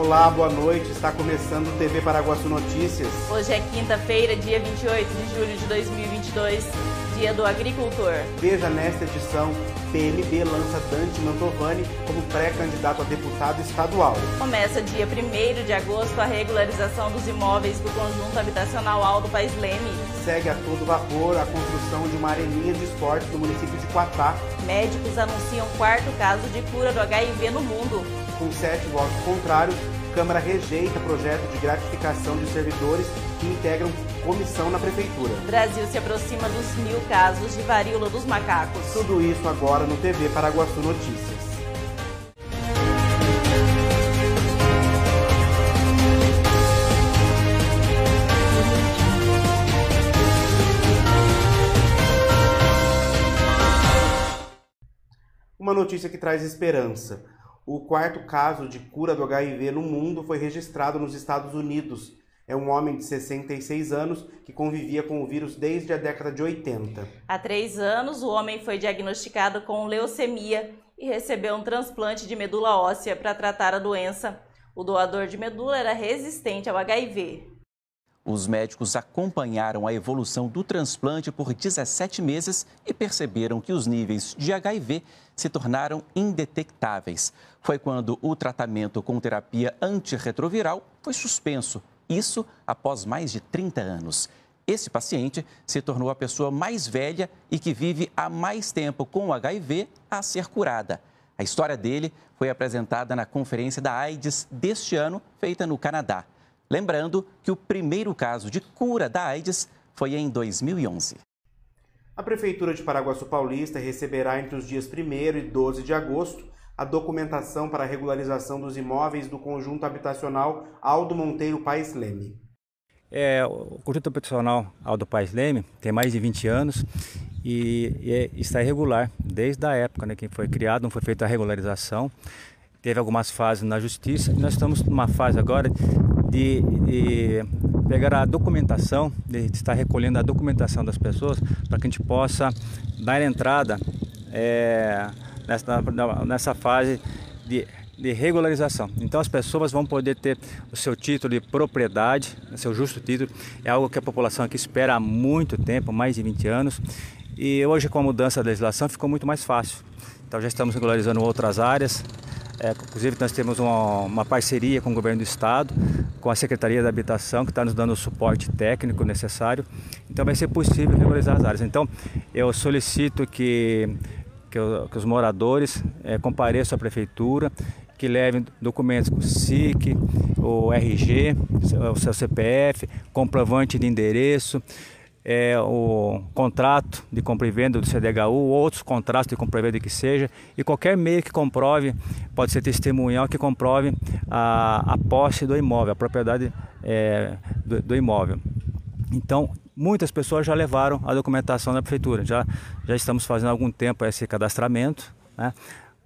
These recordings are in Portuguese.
Olá, boa noite. Está começando o TV Paraguaçu Notícias. Hoje é quinta-feira, dia 28 de julho de 2022, dia do agricultor. Veja nesta edição, PMB lança Dante Mantovani como pré-candidato a deputado estadual. Começa dia 1 de agosto a regularização dos imóveis do conjunto habitacional Aldo Paes Leme. Segue a todo vapor a construção de uma areninha de esporte no município de Quatá. Médicos anunciam quarto caso de cura do HIV no mundo com sete votos contrários, Câmara rejeita projeto de gratificação de servidores que integram comissão na Prefeitura. Brasil se aproxima dos mil casos de varíola dos macacos. Tudo isso agora no TV Paraguaçu Notícias. Uma notícia que traz esperança. O quarto caso de cura do HIV no mundo foi registrado nos Estados Unidos. É um homem de 66 anos que convivia com o vírus desde a década de 80. Há três anos, o homem foi diagnosticado com leucemia e recebeu um transplante de medula óssea para tratar a doença. O doador de medula era resistente ao HIV. Os médicos acompanharam a evolução do transplante por 17 meses e perceberam que os níveis de HIV se tornaram indetectáveis. Foi quando o tratamento com terapia antirretroviral foi suspenso. Isso após mais de 30 anos. Esse paciente se tornou a pessoa mais velha e que vive há mais tempo com HIV a ser curada. A história dele foi apresentada na Conferência da AIDS deste ano, feita no Canadá. Lembrando que o primeiro caso de cura da AIDS foi em 2011. A Prefeitura de Paraguaçu Paulista receberá entre os dias 1 e 12 de agosto a documentação para a regularização dos imóveis do conjunto habitacional Aldo Monteiro Paes Leme. É, o conjunto habitacional Aldo Paes Leme tem mais de 20 anos e, e é, está irregular desde a época né, que foi criado, não foi feita a regularização. Teve algumas fases na justiça e nós estamos numa fase agora de, de pegar a documentação, de estar recolhendo a documentação das pessoas para que a gente possa dar entrada é, nessa, nessa fase de, de regularização. Então as pessoas vão poder ter o seu título de propriedade, o seu justo título, é algo que a população aqui espera há muito tempo, mais de 20 anos, e hoje com a mudança da legislação ficou muito mais fácil. Então já estamos regularizando outras áreas, é, inclusive, nós temos uma, uma, parceria com o governo do estado, com a Secretaria da Habitação, que está nos dando o suporte técnico necessário. Então, vai ser possível regularizar as áreas. Então, eu solicito que, que, que os moradores é, compareçam à prefeitura, que levem documentos com o SIC, o RG, o seu CPF, comprovante de endereço, é, o contrato de compra e venda do CDHU, outros contratos de compra e venda que seja, e qualquer meio que comprove, pode ser testemunhal que comprove a, a posse do imóvel, a propriedade é, do, do, imóvel. Então, muitas pessoas já levaram a documentação da prefeitura, já, já estamos fazendo há algum tempo esse cadastramento, né?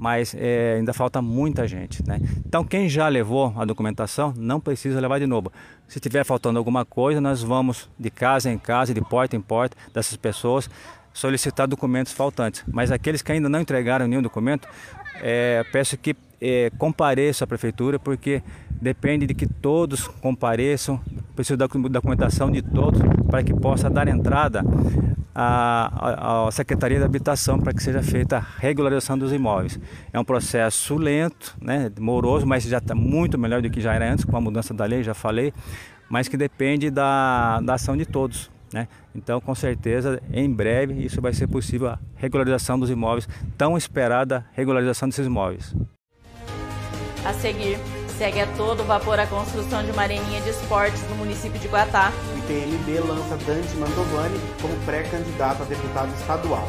Mas é, ainda falta muita gente. Né? Então, quem já levou a documentação, não precisa levar de novo. Se estiver faltando alguma coisa, nós vamos de casa em casa, de porta em porta dessas pessoas, solicitar documentos faltantes. Mas aqueles que ainda não entregaram nenhum documento, é, peço que é, compareçam à prefeitura, porque depende de que todos compareçam, preciso da documentação de todos para que possa dar entrada à Secretaria da Habitação para que seja feita a regularização dos imóveis. É um processo lento, né, moroso, mas já está muito melhor do que já era antes, com a mudança da lei, já falei, mas que depende da, da ação de todos. Né? Então, com certeza, em breve, isso vai ser possível a regularização dos imóveis, tão esperada regularização desses imóveis. A seguir, segue a todo vapor a construção de uma areninha de esportes no município de Guatá. O PMB lança Dante Mantovani como pré-candidato a deputado estadual.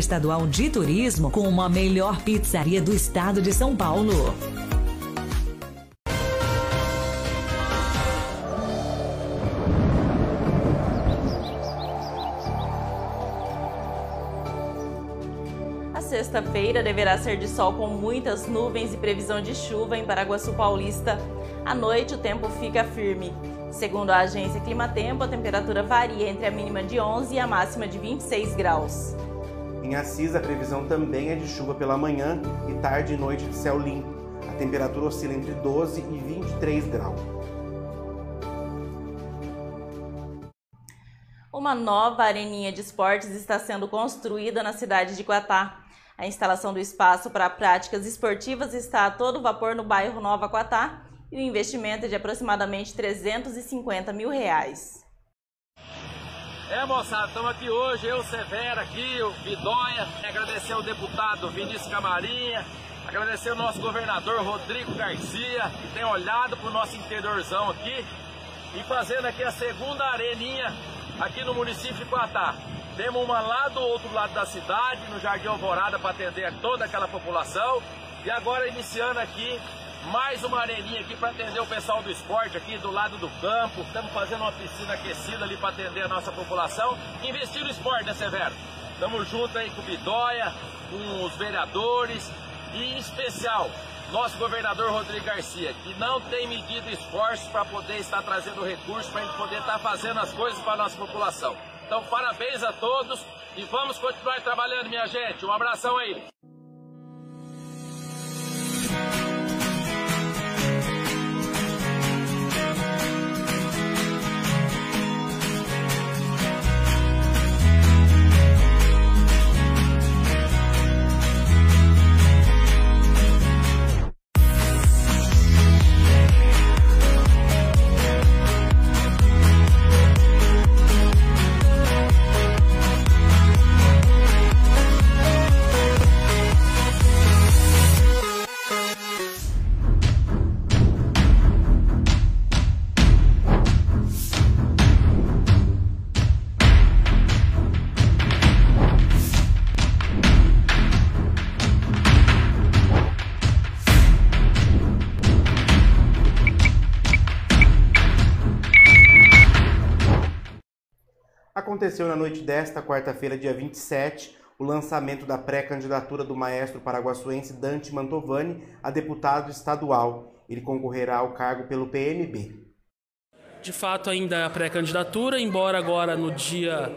Estadual de Turismo como a melhor pizzaria do estado de São Paulo. A sexta-feira deverá ser de sol com muitas nuvens e previsão de chuva em Paraguaçu Paulista. À noite, o tempo fica firme. Segundo a agência Climatempo, a temperatura varia entre a mínima de 11 e a máxima de 26 graus. Em Assis, a previsão também é de chuva pela manhã e tarde e noite de céu limpo. A temperatura oscila entre 12 e 23 graus. Uma nova areninha de esportes está sendo construída na cidade de Quatá. A instalação do espaço para práticas esportivas está a todo vapor no bairro Nova Quatá e o investimento é de aproximadamente 350 mil reais. É, moçada, estamos aqui hoje, eu, Severo, aqui, o Bidonha, agradecer ao deputado Vinícius Camarinha, agradecer ao nosso governador Rodrigo Garcia, que tem olhado para o nosso interiorzão aqui e fazendo aqui a segunda areninha aqui no município de Quatá. Temos uma lá do outro lado da cidade, no Jardim Alvorada, para atender toda aquela população. E agora iniciando aqui mais uma areninha aqui para atender o pessoal do esporte aqui do lado do campo. Estamos fazendo uma piscina aquecida ali para atender a nossa população. Investir no esporte, né, Severo? Estamos juntos aí com o Bidóia, com os vereadores e em especial nosso governador Rodrigo Garcia, que não tem medido esforços para poder estar trazendo recursos para a gente poder estar fazendo as coisas para a nossa população. Então, parabéns a todos e vamos continuar trabalhando, minha gente. Um abração aí. Aconteceu na noite desta quarta-feira, dia 27, o lançamento da pré-candidatura do maestro paraguaçuense Dante Mantovani a deputado estadual. Ele concorrerá ao cargo pelo PMB. De fato, ainda é a pré-candidatura, embora agora no dia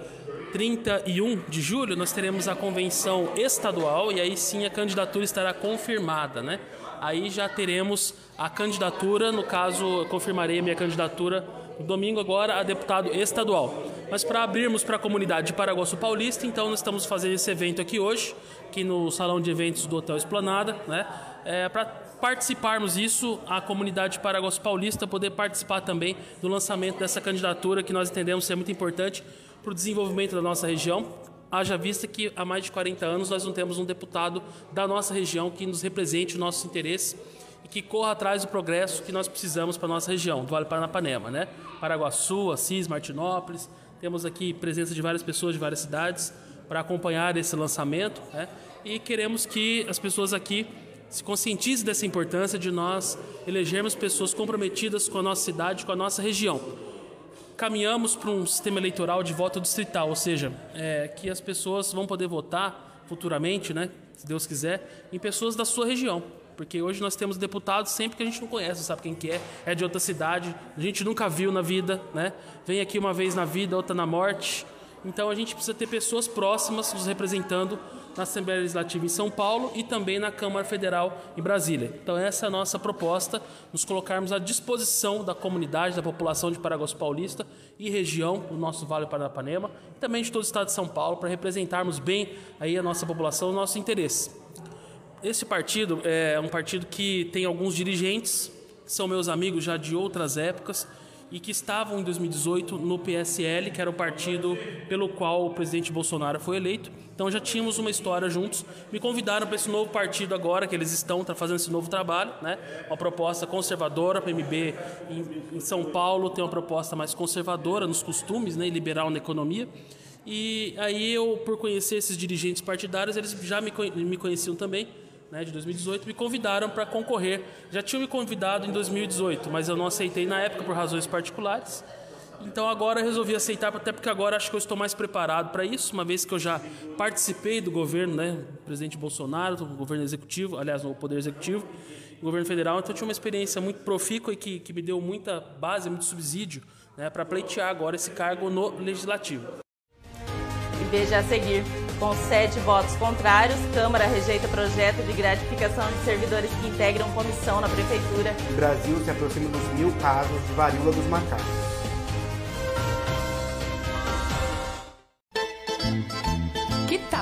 31 de julho nós teremos a convenção estadual e aí sim a candidatura estará confirmada, né? Aí já teremos a candidatura, no caso, confirmarei a minha candidatura domingo agora a deputado estadual. Mas para abrirmos para a comunidade de Paraguaçu Paulista, então nós estamos fazendo esse evento aqui hoje, aqui no salão de eventos do Hotel Esplanada, né? É, para participarmos disso, a comunidade de Paraguaçu Paulista poder participar também do lançamento dessa candidatura que nós entendemos ser muito importante para o desenvolvimento da nossa região. Haja vista que há mais de 40 anos nós não temos um deputado da nossa região que nos represente o nosso interesse e que corra atrás do progresso que nós precisamos para a nossa região, do Vale Paranapanema, né? Paraguaçu, Assis, Martinópolis. Temos aqui presença de várias pessoas de várias cidades para acompanhar esse lançamento, né? E queremos que as pessoas aqui se conscientize dessa importância de nós elegermos pessoas comprometidas com a nossa cidade, com a nossa região. Caminhamos para um sistema eleitoral de voto distrital, ou seja, é, que as pessoas vão poder votar futuramente, né, se Deus quiser, em pessoas da sua região. Porque hoje nós temos deputados sempre que a gente não conhece, sabe quem que é, é de outra cidade, a gente nunca viu na vida, né? Vem aqui uma vez na vida, outra na morte. Então a gente precisa ter pessoas próximas nos representando na Assembleia Legislativa em São Paulo e também na Câmara Federal em Brasília. Então essa é a nossa proposta, nos colocarmos à disposição da comunidade, da população de Paraguaçu Paulista e região, o nosso Vale do Paranapanema, e também de todo o estado de São Paulo, para representarmos bem aí a nossa população, o nosso interesse. Esse partido é um partido que tem alguns dirigentes, são meus amigos já de outras épocas, e que estavam em 2018 no PSL, que era o partido pelo qual o presidente Bolsonaro foi eleito. Então já tínhamos uma história juntos. Me convidaram para esse novo partido agora, que eles estão fazendo esse novo trabalho, né? Uma proposta conservadora, PMB em, em São Paulo tem uma proposta mais conservadora nos costumes, né? E liberal na economia. E aí eu, por conhecer esses dirigentes partidários, eles já me, me conheciam também né, de 2018, me convidaram para concorrer. Já tinham me convidado em 2018, mas eu não aceitei na época por razões particulares. Então agora resolvi aceitar, até porque agora acho que eu estou mais preparado para isso, uma vez que eu já participei do governo, né, presidente Bolsonaro, do governo executivo, aliás, no poder executivo, governo federal, então eu tinha uma experiência muito profícua e que, que me deu muita base, muito subsídio né, para pleitear agora esse cargo no legislativo. E veja a seguir. Com sete votos contrários, Câmara rejeita projeto de gratificação de servidores que integram comissão na Prefeitura. O Brasil se aproxima dos mil casos de varíola dos macacos.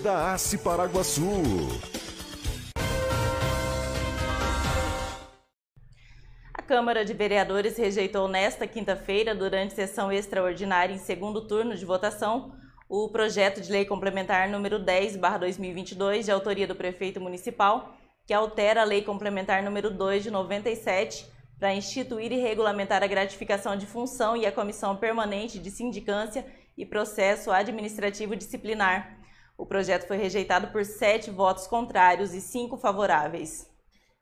da ACE Paraguaçu. A Câmara de Vereadores rejeitou nesta quinta-feira, durante sessão extraordinária em segundo turno de votação, o projeto de lei complementar número 10/2022, de autoria do prefeito municipal, que altera a lei complementar número 2 de 97 para instituir e regulamentar a gratificação de função e a comissão permanente de sindicância e processo administrativo disciplinar. O projeto foi rejeitado por sete votos contrários e cinco favoráveis.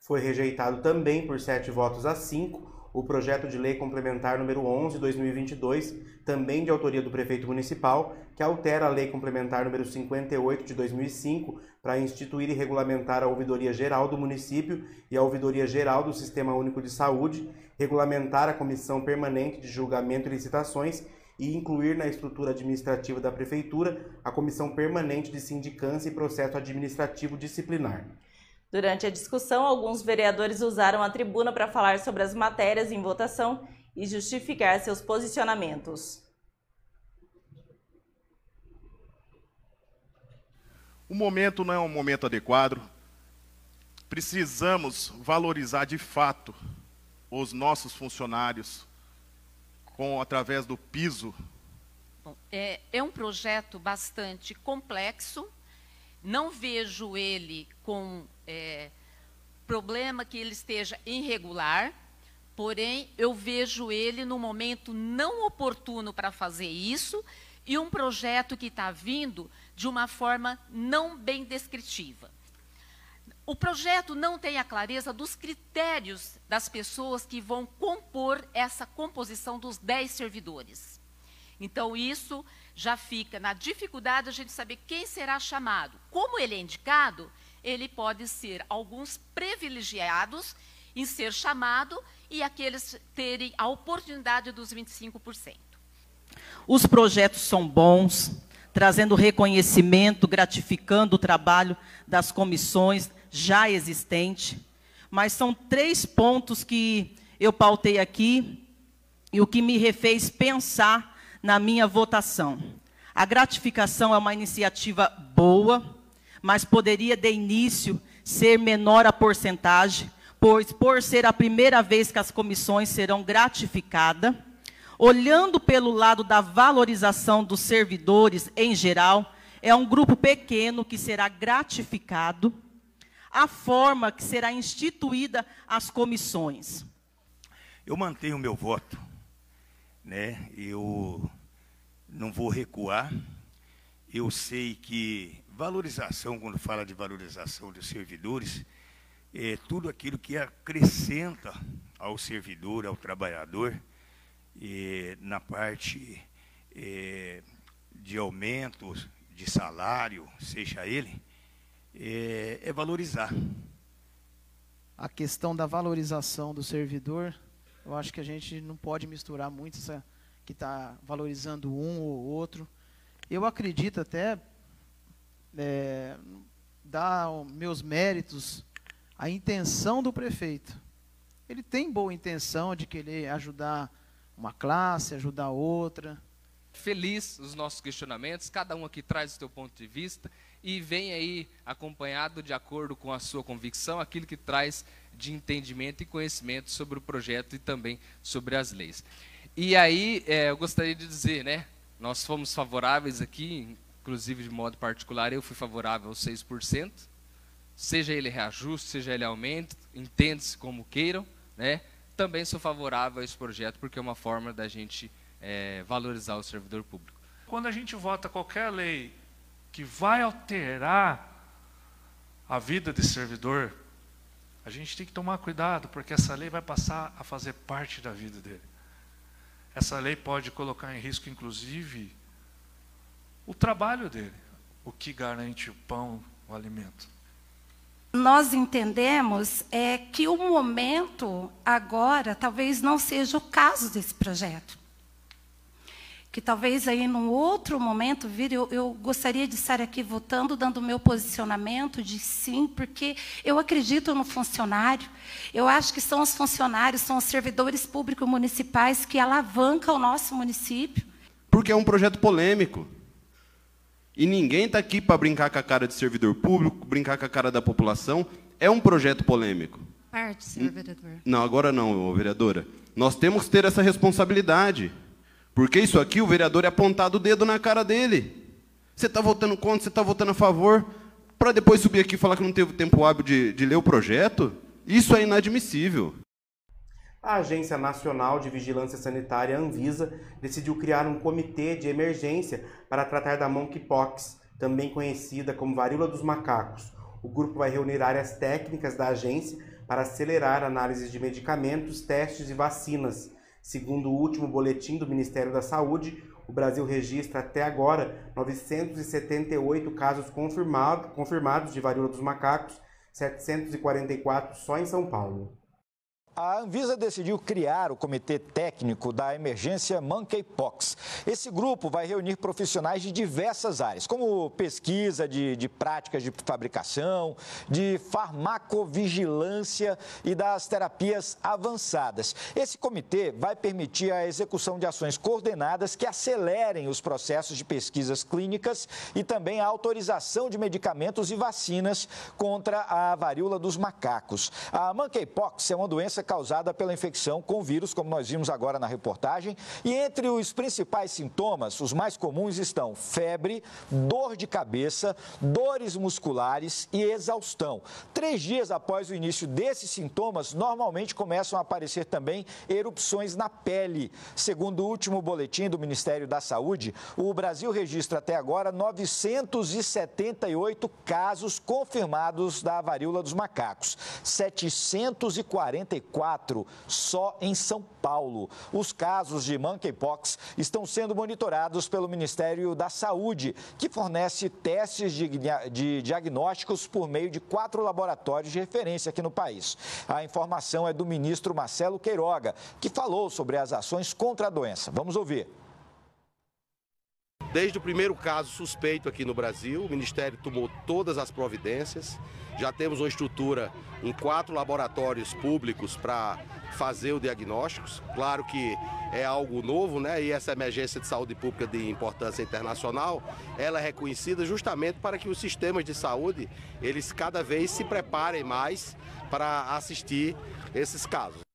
Foi rejeitado também por sete votos a cinco o projeto de lei complementar número 11 de 2022, também de autoria do prefeito municipal, que altera a lei complementar número 58 de 2005 para instituir e regulamentar a ouvidoria geral do município e a ouvidoria geral do Sistema Único de Saúde, regulamentar a comissão permanente de julgamento e licitações e incluir na estrutura administrativa da prefeitura a comissão permanente de sindicância e processo administrativo disciplinar. Durante a discussão, alguns vereadores usaram a tribuna para falar sobre as matérias em votação e justificar seus posicionamentos. O momento não é um momento adequado. Precisamos valorizar de fato os nossos funcionários com através do piso. Bom, é, é um projeto bastante complexo. Não vejo ele com é, problema que ele esteja irregular, porém eu vejo ele no momento não oportuno para fazer isso e um projeto que está vindo de uma forma não bem descritiva. O projeto não tem a clareza dos critérios das pessoas que vão compor essa composição dos 10 servidores. Então, isso já fica na dificuldade de a gente saber quem será chamado. Como ele é indicado, ele pode ser alguns privilegiados em ser chamado e aqueles terem a oportunidade dos 25%. Os projetos são bons, trazendo reconhecimento, gratificando o trabalho das comissões já existentes, mas são três pontos que eu pautei aqui e o que me refez pensar na minha votação. A gratificação é uma iniciativa boa, mas poderia de início ser menor a porcentagem, pois por ser a primeira vez que as comissões serão gratificadas, olhando pelo lado da valorização dos servidores em geral, é um grupo pequeno que será gratificado, a forma que será instituída as comissões. Eu mantenho o meu voto, né? Eu não vou recuar. Eu sei que Valorização, quando fala de valorização dos servidores, é tudo aquilo que acrescenta ao servidor, ao trabalhador, é, na parte é, de aumento de salário, seja ele, é, é valorizar. A questão da valorização do servidor, eu acho que a gente não pode misturar muito essa que está valorizando um ou outro. Eu acredito até, é, dar meus méritos à intenção do prefeito. Ele tem boa intenção de querer ajudar uma classe, ajudar outra. Feliz os nossos questionamentos, cada um aqui traz o seu ponto de vista e vem aí acompanhado de acordo com a sua convicção, aquilo que traz de entendimento e conhecimento sobre o projeto e também sobre as leis. E aí, é, eu gostaria de dizer, né, nós fomos favoráveis aqui, inclusive de modo particular, eu fui favorável aos 6%, seja ele reajuste, seja ele aumento, entende-se como queiram, né? Também sou favorável a esse projeto porque é uma forma da gente é, valorizar o servidor público. Quando a gente vota qualquer lei que vai alterar a vida de servidor, a gente tem que tomar cuidado, porque essa lei vai passar a fazer parte da vida dele. Essa lei pode colocar em risco, inclusive, o trabalho dele, o que garante o pão, o alimento. Nós entendemos é que o momento agora talvez não seja o caso desse projeto. Que talvez aí num outro momento vir, eu, eu gostaria de estar aqui votando, dando o meu posicionamento de sim, porque eu acredito no funcionário. Eu acho que são os funcionários, são os servidores públicos municipais que alavancam o nosso município. Porque é um projeto polêmico. E ninguém está aqui para brincar com a cara de servidor público, brincar com a cara da população. É um projeto polêmico. Parte, senhor vereador. Não, agora não, vereadora. Nós temos que ter essa responsabilidade. Porque isso aqui, o vereador é apontado o dedo na cara dele. Você está votando contra, você está votando a favor, para depois subir aqui e falar que não teve tempo hábil de, de ler o projeto? Isso é inadmissível. A Agência Nacional de Vigilância Sanitária, Anvisa, decidiu criar um comitê de emergência para tratar da monkeypox, também conhecida como varíola dos macacos. O grupo vai reunir áreas técnicas da agência para acelerar análises de medicamentos, testes e vacinas. Segundo o último boletim do Ministério da Saúde, o Brasil registra até agora 978 casos confirmado, confirmados de varíola dos macacos, 744 só em São Paulo a Anvisa decidiu criar o Comitê Técnico da Emergência Monkeypox. Esse grupo vai reunir profissionais de diversas áreas, como pesquisa de, de práticas de fabricação, de farmacovigilância e das terapias avançadas. Esse comitê vai permitir a execução de ações coordenadas que acelerem os processos de pesquisas clínicas e também a autorização de medicamentos e vacinas contra a varíola dos macacos. A monkeypox é uma doença causada pela infecção com vírus, como nós vimos agora na reportagem. E entre os principais sintomas, os mais comuns estão febre, dor de cabeça, dores musculares e exaustão. Três dias após o início desses sintomas, normalmente começam a aparecer também erupções na pele. Segundo o último boletim do Ministério da Saúde, o Brasil registra até agora 978 casos confirmados da varíola dos macacos. 744 só em São Paulo. Os casos de monkeypox estão sendo monitorados pelo Ministério da Saúde, que fornece testes de, de diagnósticos por meio de quatro laboratórios de referência aqui no país. A informação é do ministro Marcelo Queiroga, que falou sobre as ações contra a doença. Vamos ouvir. Desde o primeiro caso suspeito aqui no Brasil, o Ministério tomou todas as providências. Já temos uma estrutura em quatro laboratórios públicos para fazer o diagnóstico. Claro que é algo novo, né? E essa emergência de saúde pública de importância internacional, ela é reconhecida justamente para que os sistemas de saúde, eles cada vez se preparem mais para assistir esses casos.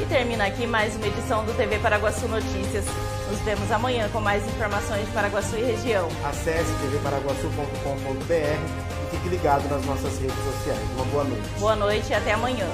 E termina aqui mais uma edição do TV Paraguaçu Notícias. Nos vemos amanhã com mais informações de Paraguaçu e região. Acesse tvparaguaçu.com.br e fique ligado nas nossas redes sociais. Uma boa noite. Boa noite e até amanhã.